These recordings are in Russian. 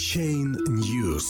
Chain News.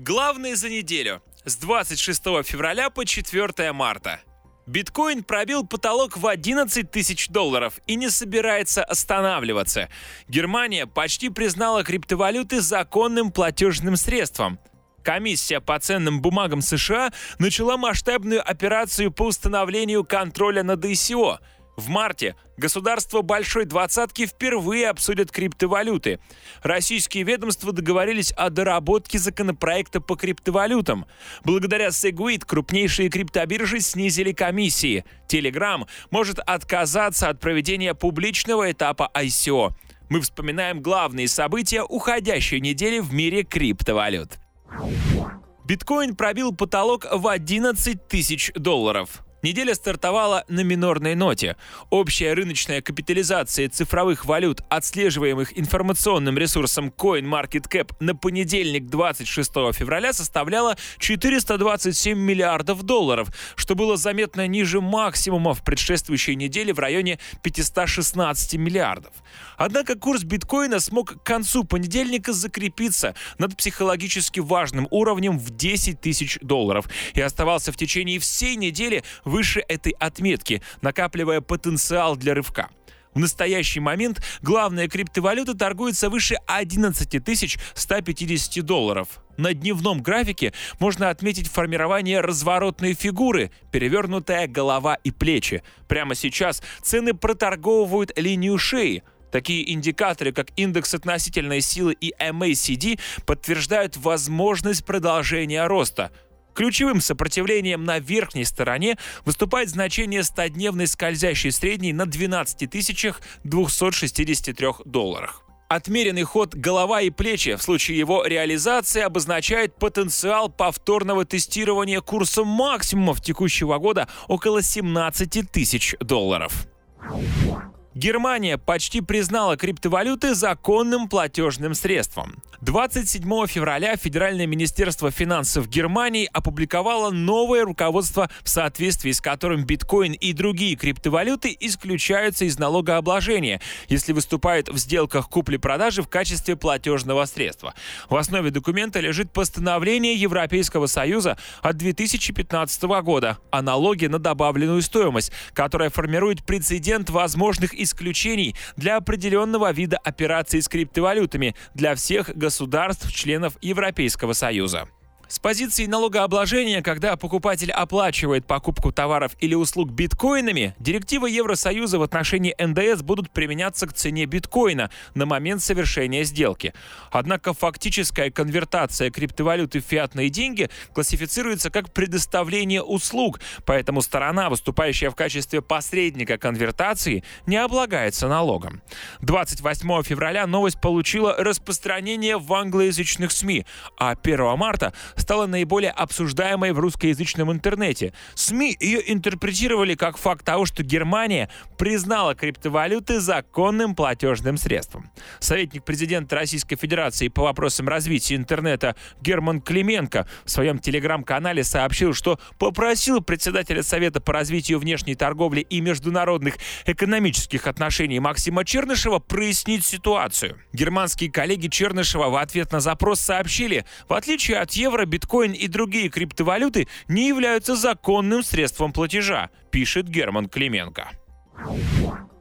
Главное за неделю с 26 февраля по 4 марта. Биткоин пробил потолок в 11 тысяч долларов и не собирается останавливаться. Германия почти признала криптовалюты законным платежным средством. Комиссия по ценным бумагам США начала масштабную операцию по установлению контроля над ICO – в марте государства Большой Двадцатки впервые обсудят криптовалюты. Российские ведомства договорились о доработке законопроекта по криптовалютам. Благодаря Segwit крупнейшие криптобиржи снизили комиссии. Telegram может отказаться от проведения публичного этапа ICO. Мы вспоминаем главные события уходящей недели в мире криптовалют. Биткоин пробил потолок в 11 тысяч долларов. Неделя стартовала на минорной ноте. Общая рыночная капитализация цифровых валют, отслеживаемых информационным ресурсом CoinMarketCap на понедельник 26 февраля составляла 427 миллиардов долларов, что было заметно ниже максимума в предшествующей неделе в районе 516 миллиардов. Однако курс биткоина смог к концу понедельника закрепиться над психологически важным уровнем в 10 тысяч долларов и оставался в течение всей недели выше этой отметки, накапливая потенциал для рывка. В настоящий момент главная криптовалюта торгуется выше 11 150 долларов. На дневном графике можно отметить формирование разворотной фигуры, перевернутая голова и плечи. Прямо сейчас цены проторговывают линию шеи. Такие индикаторы, как индекс относительной силы и MACD, подтверждают возможность продолжения роста – Ключевым сопротивлением на верхней стороне выступает значение 100-дневной скользящей средней на 12 263 долларах. Отмеренный ход голова и плечи в случае его реализации обозначает потенциал повторного тестирования курса максимумов текущего года около 17 тысяч долларов. Германия почти признала криптовалюты законным платежным средством. 27 февраля Федеральное министерство финансов Германии опубликовало новое руководство, в соответствии с которым биткоин и другие криптовалюты исключаются из налогообложения, если выступают в сделках купли-продажи в качестве платежного средства. В основе документа лежит постановление Европейского Союза от 2015 года о налоге на добавленную стоимость, которое формирует прецедент возможных исключений для определенного вида операций с криптовалютами для всех государств государств-членов Европейского Союза. С позиции налогообложения, когда покупатель оплачивает покупку товаров или услуг биткоинами, директивы Евросоюза в отношении НДС будут применяться к цене биткоина на момент совершения сделки. Однако фактическая конвертация криптовалюты в фиатные деньги классифицируется как предоставление услуг, поэтому сторона, выступающая в качестве посредника конвертации, не облагается налогом. 28 февраля новость получила распространение в англоязычных СМИ, а 1 марта стала наиболее обсуждаемой в русскоязычном интернете. СМИ ее интерпретировали как факт того, что Германия признала криптовалюты законным платежным средством. Советник президента Российской Федерации по вопросам развития интернета Герман Клименко в своем телеграм-канале сообщил, что попросил председателя Совета по развитию внешней торговли и международных экономических отношений Максима Чернышева прояснить ситуацию. Германские коллеги Чернышева в ответ на запрос сообщили, в отличие от евро, биткоин и другие криптовалюты не являются законным средством платежа, пишет Герман Клименко.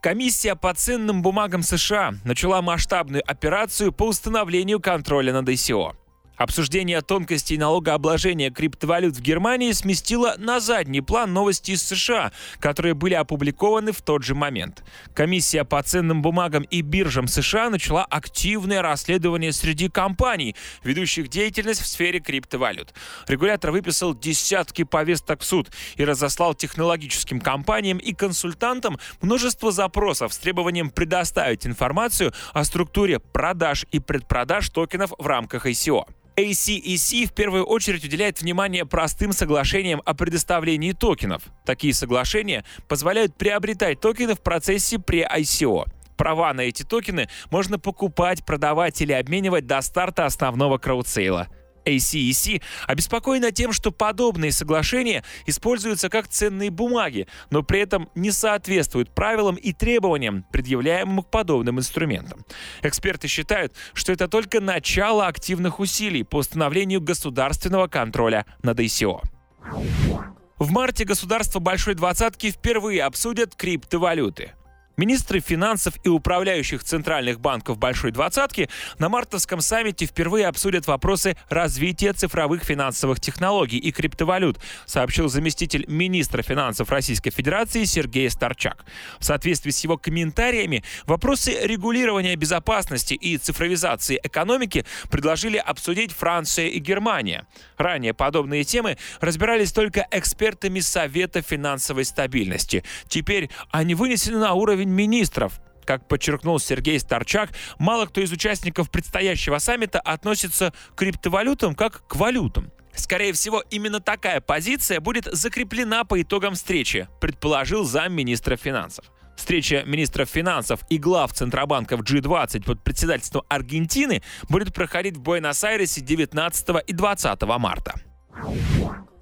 Комиссия по ценным бумагам США начала масштабную операцию по установлению контроля над ICO. Обсуждение тонкостей налогообложения криптовалют в Германии сместило на задний план новости из США, которые были опубликованы в тот же момент. Комиссия по ценным бумагам и биржам США начала активное расследование среди компаний, ведущих деятельность в сфере криптовалют. Регулятор выписал десятки повесток в суд и разослал технологическим компаниям и консультантам множество запросов с требованием предоставить информацию о структуре продаж и предпродаж токенов в рамках ICO. ACEC в первую очередь уделяет внимание простым соглашениям о предоставлении токенов. Такие соглашения позволяют приобретать токены в процессе pre-ICO. Права на эти токены можно покупать, продавать или обменивать до старта основного краудсейла – ACEC обеспокоена тем, что подобные соглашения используются как ценные бумаги, но при этом не соответствуют правилам и требованиям, предъявляемым к подобным инструментам. Эксперты считают, что это только начало активных усилий по установлению государственного контроля над ICO. В марте государства Большой Двадцатки впервые обсудят криптовалюты. Министры финансов и управляющих центральных банков Большой Двадцатки на мартовском саммите впервые обсудят вопросы развития цифровых финансовых технологий и криптовалют, сообщил заместитель министра финансов Российской Федерации Сергей Старчак. В соответствии с его комментариями, вопросы регулирования безопасности и цифровизации экономики предложили обсудить Франция и Германия. Ранее подобные темы разбирались только экспертами Совета финансовой стабильности. Теперь они вынесены на уровень министров. Как подчеркнул Сергей Старчак, мало кто из участников предстоящего саммита относится к криптовалютам как к валютам. Скорее всего, именно такая позиция будет закреплена по итогам встречи, предположил замминистра финансов. Встреча министров финансов и глав Центробанков G20 под председательством Аргентины будет проходить в Буэнос-Айресе 19 и 20 марта.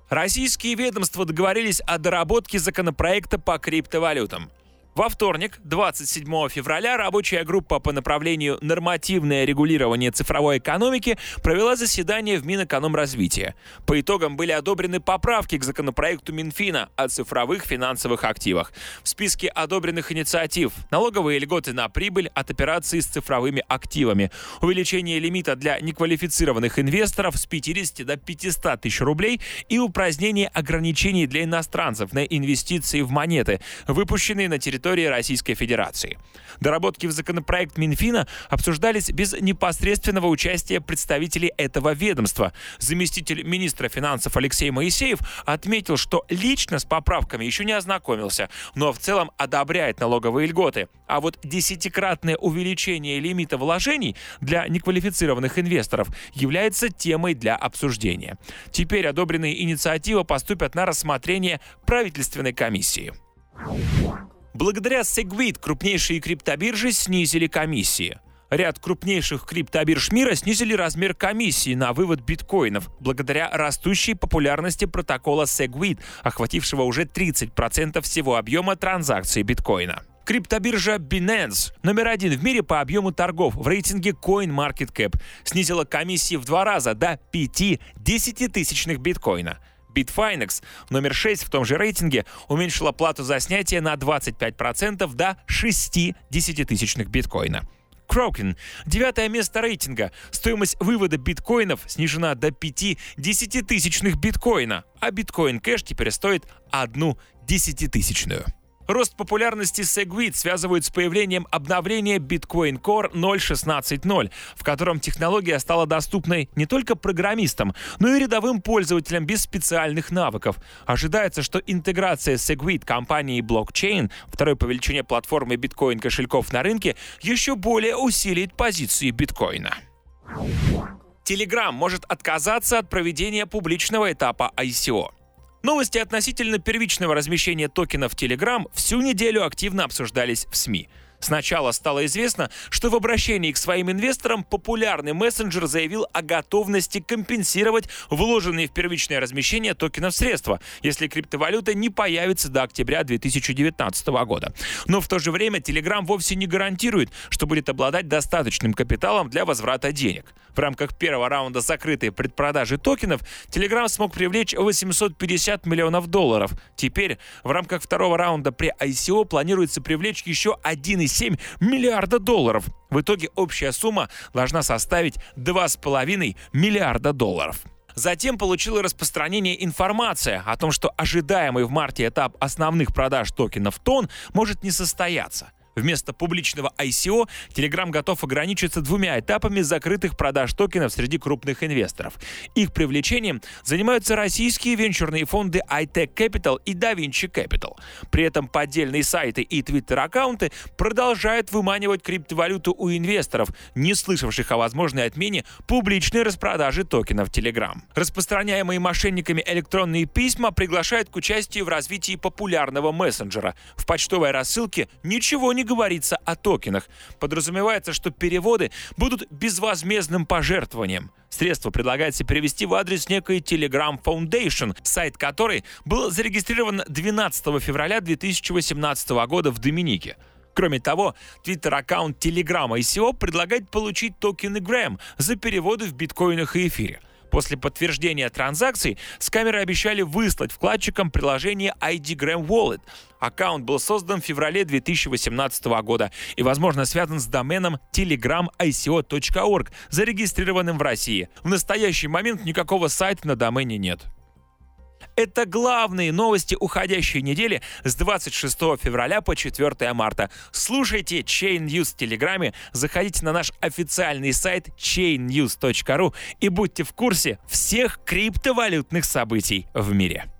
Российские ведомства договорились о доработке законопроекта по криптовалютам. Во вторник, 27 февраля, рабочая группа по направлению «Нормативное регулирование цифровой экономики» провела заседание в Минэкономразвития. По итогам были одобрены поправки к законопроекту Минфина о цифровых финансовых активах. В списке одобренных инициатив – налоговые льготы на прибыль от операций с цифровыми активами, увеличение лимита для неквалифицированных инвесторов с 50 до 500 тысяч рублей и упразднение ограничений для иностранцев на инвестиции в монеты, выпущенные на территории территории Российской Федерации. Доработки в законопроект Минфина обсуждались без непосредственного участия представителей этого ведомства. Заместитель министра финансов Алексей Моисеев отметил, что лично с поправками еще не ознакомился, но в целом одобряет налоговые льготы. А вот десятикратное увеличение лимита вложений для неквалифицированных инвесторов является темой для обсуждения. Теперь одобренные инициативы поступят на рассмотрение правительственной комиссии. Благодаря Segwit крупнейшие криптобиржи снизили комиссии. Ряд крупнейших криптобирж мира снизили размер комиссии на вывод биткоинов благодаря растущей популярности протокола Segwit, охватившего уже 30% всего объема транзакций биткоина. Криптобиржа Binance, номер один в мире по объему торгов в рейтинге CoinMarketCap, снизила комиссии в два раза до 5 десятитысячных биткоина – Bitfinex, номер 6 в том же рейтинге, уменьшила плату за снятие на 25% до 6 десятитысячных биткоина. Кроукен. Девятое место рейтинга. Стоимость вывода биткоинов снижена до 5 десятитысячных биткоина, а биткоин кэш теперь стоит одну десятитысячную. Рост популярности Segwit связывают с появлением обновления Bitcoin Core 0.16.0, в котором технология стала доступной не только программистам, но и рядовым пользователям без специальных навыков. Ожидается, что интеграция Segwit компании Blockchain, второй по величине платформы биткоин кошельков на рынке, еще более усилит позиции биткоина. Telegram может отказаться от проведения публичного этапа ICO. Новости относительно первичного размещения токенов Telegram всю неделю активно обсуждались в СМИ. Сначала стало известно, что в обращении к своим инвесторам популярный мессенджер заявил о готовности компенсировать вложенные в первичное размещение токенов средства, если криптовалюта не появится до октября 2019 года. Но в то же время Telegram вовсе не гарантирует, что будет обладать достаточным капиталом для возврата денег. В рамках первого раунда закрытой предпродажи токенов Telegram смог привлечь 850 миллионов долларов. Теперь в рамках второго раунда при ICO планируется привлечь еще 1,7 1,7 миллиарда долларов. В итоге общая сумма должна составить 2,5 миллиарда долларов. Затем получила распространение информация о том, что ожидаемый в марте этап основных продаж токенов ТОН может не состояться. Вместо публичного ICO Telegram готов ограничиться двумя этапами закрытых продаж токенов среди крупных инвесторов. Их привлечением занимаются российские венчурные фонды iTech Capital и DaVinci Capital. При этом поддельные сайты и твиттер-аккаунты продолжают выманивать криптовалюту у инвесторов, не слышавших о возможной отмене публичной распродажи токенов Telegram. Распространяемые мошенниками электронные письма приглашают к участию в развитии популярного мессенджера. В почтовой рассылке ничего не говорится о токенах. Подразумевается, что переводы будут безвозмездным пожертвованием. Средства предлагается перевести в адрес некой Telegram Foundation, сайт которой был зарегистрирован 12 февраля 2018 года в Доминике. Кроме того, твиттер-аккаунт Telegram ICO предлагает получить токены Gram за переводы в биткоинах и эфире. После подтверждения транзакций скамеры обещали выслать вкладчикам приложение ID Gram Wallet. Аккаунт был создан в феврале 2018 года и, возможно, связан с доменом telegramico.org, зарегистрированным в России. В настоящий момент никакого сайта на домене нет. Это главные новости уходящей недели с 26 февраля по 4 марта. Слушайте Chain News в Телеграме, заходите на наш официальный сайт chainnews.ru и будьте в курсе всех криптовалютных событий в мире.